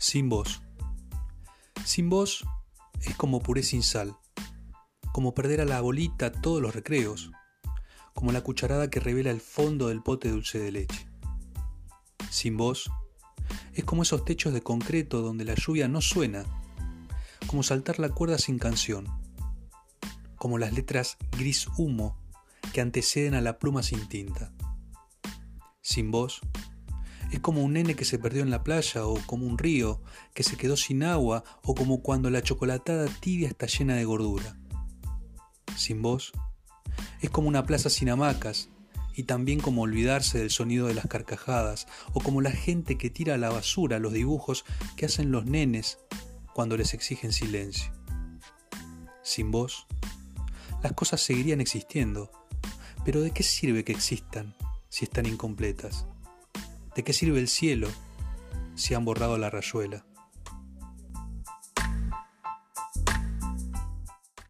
Sin vos. Sin vos es como puré sin sal, como perder a la bolita todos los recreos, como la cucharada que revela el fondo del pote dulce de leche. Sin vos es como esos techos de concreto donde la lluvia no suena, como saltar la cuerda sin canción, como las letras gris humo que anteceden a la pluma sin tinta. Sin vos es como un nene que se perdió en la playa o como un río que se quedó sin agua o como cuando la chocolatada tibia está llena de gordura. Sin vos, es como una plaza sin hamacas y también como olvidarse del sonido de las carcajadas o como la gente que tira a la basura los dibujos que hacen los nenes cuando les exigen silencio. Sin vos, las cosas seguirían existiendo, pero ¿de qué sirve que existan si están incompletas? ¿De qué sirve el cielo si han borrado la rayuela?